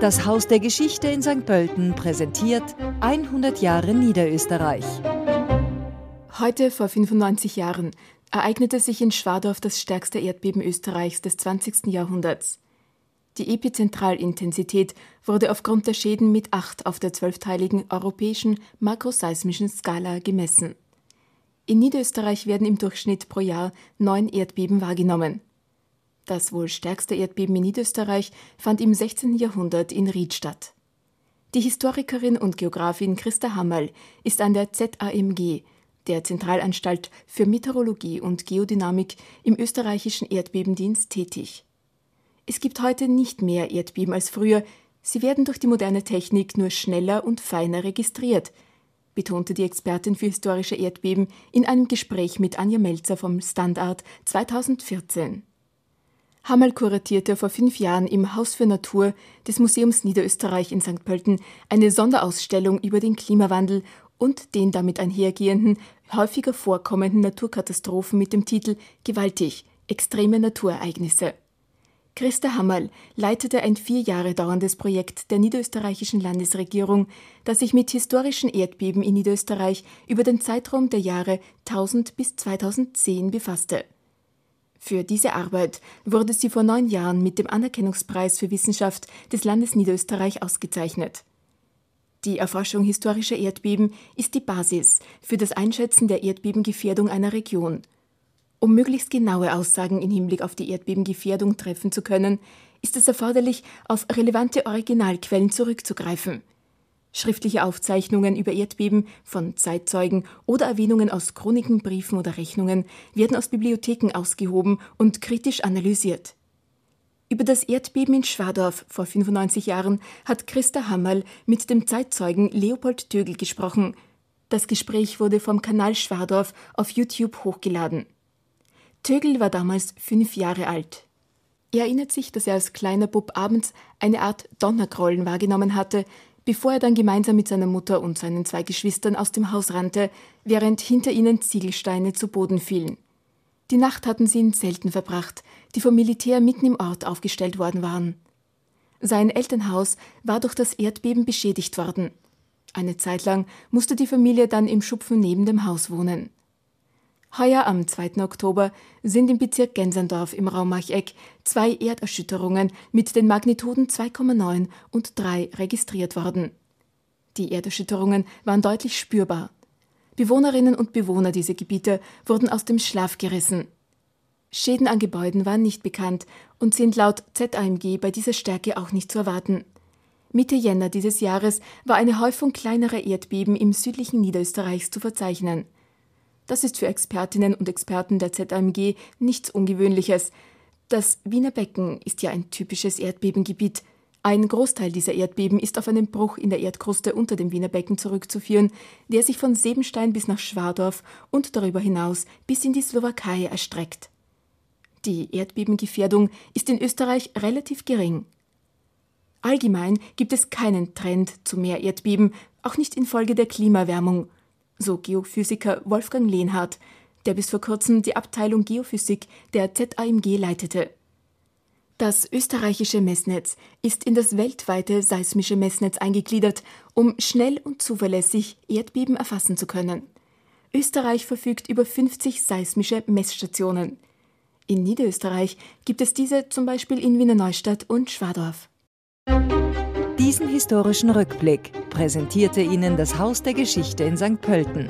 Das Haus der Geschichte in St. Pölten präsentiert 100 Jahre Niederösterreich. Heute vor 95 Jahren ereignete sich in Schwadorf das stärkste Erdbeben Österreichs des 20. Jahrhunderts. Die Epizentralintensität wurde aufgrund der Schäden mit 8 auf der zwölfteiligen europäischen makroseismischen Skala gemessen. In Niederösterreich werden im Durchschnitt pro Jahr neun Erdbeben wahrgenommen. Das wohl stärkste Erdbeben in Niederösterreich fand im 16. Jahrhundert in Ried statt. Die Historikerin und Geografin Christa Hammerl ist an der ZAMG, der Zentralanstalt für Meteorologie und Geodynamik im österreichischen Erdbebendienst tätig. Es gibt heute nicht mehr Erdbeben als früher, sie werden durch die moderne Technik nur schneller und feiner registriert, betonte die Expertin für historische Erdbeben in einem Gespräch mit Anja Melzer vom Standard 2014. Hammerl kuratierte vor fünf Jahren im Haus für Natur des Museums Niederösterreich in St. Pölten eine Sonderausstellung über den Klimawandel und den damit einhergehenden, häufiger vorkommenden Naturkatastrophen mit dem Titel Gewaltig extreme Naturereignisse. Christa Hammerl leitete ein vier Jahre dauerndes Projekt der niederösterreichischen Landesregierung, das sich mit historischen Erdbeben in Niederösterreich über den Zeitraum der Jahre 1000 bis 2010 befasste. Für diese Arbeit wurde sie vor neun Jahren mit dem Anerkennungspreis für Wissenschaft des Landes Niederösterreich ausgezeichnet. Die Erforschung historischer Erdbeben ist die Basis für das Einschätzen der Erdbebengefährdung einer Region – um möglichst genaue Aussagen im Hinblick auf die Erdbebengefährdung treffen zu können, ist es erforderlich, auf relevante Originalquellen zurückzugreifen. Schriftliche Aufzeichnungen über Erdbeben von Zeitzeugen oder Erwähnungen aus Chroniken, Briefen oder Rechnungen werden aus Bibliotheken ausgehoben und kritisch analysiert. Über das Erdbeben in Schwadorf vor 95 Jahren hat Christa Hammerl mit dem Zeitzeugen Leopold Tögel gesprochen. Das Gespräch wurde vom Kanal Schwadorf auf YouTube hochgeladen. Tögel war damals fünf Jahre alt. Er erinnert sich, dass er als kleiner Bub abends eine Art Donnergrollen wahrgenommen hatte, bevor er dann gemeinsam mit seiner Mutter und seinen zwei Geschwistern aus dem Haus rannte, während hinter ihnen Ziegelsteine zu Boden fielen. Die Nacht hatten sie in Zelten verbracht, die vom Militär mitten im Ort aufgestellt worden waren. Sein Elternhaus war durch das Erdbeben beschädigt worden. Eine Zeit lang musste die Familie dann im Schupfen neben dem Haus wohnen. Heuer am 2. Oktober sind im Bezirk Gensendorf im Raum Marcheck zwei Erderschütterungen mit den Magnituden 2,9 und 3 registriert worden. Die Erderschütterungen waren deutlich spürbar. Bewohnerinnen und Bewohner dieser Gebiete wurden aus dem Schlaf gerissen. Schäden an Gebäuden waren nicht bekannt und sind laut ZAMG bei dieser Stärke auch nicht zu erwarten. Mitte Jänner dieses Jahres war eine Häufung kleinerer Erdbeben im südlichen Niederösterreichs zu verzeichnen. Das ist für Expertinnen und Experten der ZAMG nichts Ungewöhnliches. Das Wiener Becken ist ja ein typisches Erdbebengebiet. Ein Großteil dieser Erdbeben ist auf einen Bruch in der Erdkruste unter dem Wiener Becken zurückzuführen, der sich von Sebenstein bis nach Schwadorf und darüber hinaus bis in die Slowakei erstreckt. Die Erdbebengefährdung ist in Österreich relativ gering. Allgemein gibt es keinen Trend zu mehr Erdbeben, auch nicht infolge der Klimawärmung so Geophysiker Wolfgang Lehnhardt, der bis vor kurzem die Abteilung Geophysik der ZAMG leitete. Das österreichische Messnetz ist in das weltweite seismische Messnetz eingegliedert, um schnell und zuverlässig Erdbeben erfassen zu können. Österreich verfügt über 50 seismische Messstationen. In Niederösterreich gibt es diese zum Beispiel in Wiener Neustadt und Schwadorf. Diesen historischen Rückblick präsentierte Ihnen das Haus der Geschichte in St. Pölten.